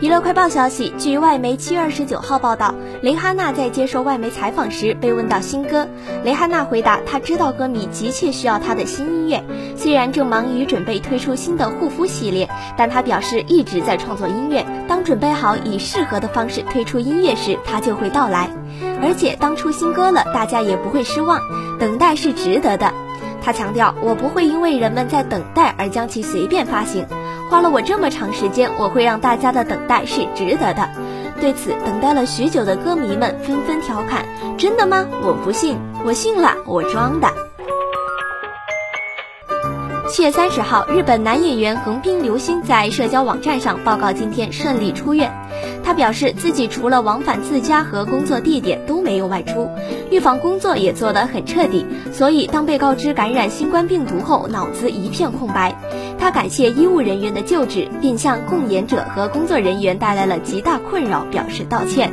娱乐快报消息，据外媒七月二十九号报道，蕾哈娜在接受外媒采访时被问到新歌，蕾哈娜回答，她知道歌迷急切需要她的新音乐，虽然正忙于准备推出新的护肤系列，但她表示一直在创作音乐，当准备好以适合的方式推出音乐时，她就会到来，而且当出新歌了，大家也不会失望，等待是值得的。她强调，我不会因为人们在等待而将其随便发行。花了我这么长时间，我会让大家的等待是值得的。对此，等待了许久的歌迷们纷纷调侃：“真的吗？我不信，我信了，我装的。”七月三十号，日本男演员横滨流星在社交网站上报告今天顺利出院。他表示自己除了往返自家和工作地点没有外出，预防工作也做得很彻底。所以当被告知感染新冠病毒后，脑子一片空白。他感谢医务人员的救治，并向共演者和工作人员带来了极大困扰表示道歉。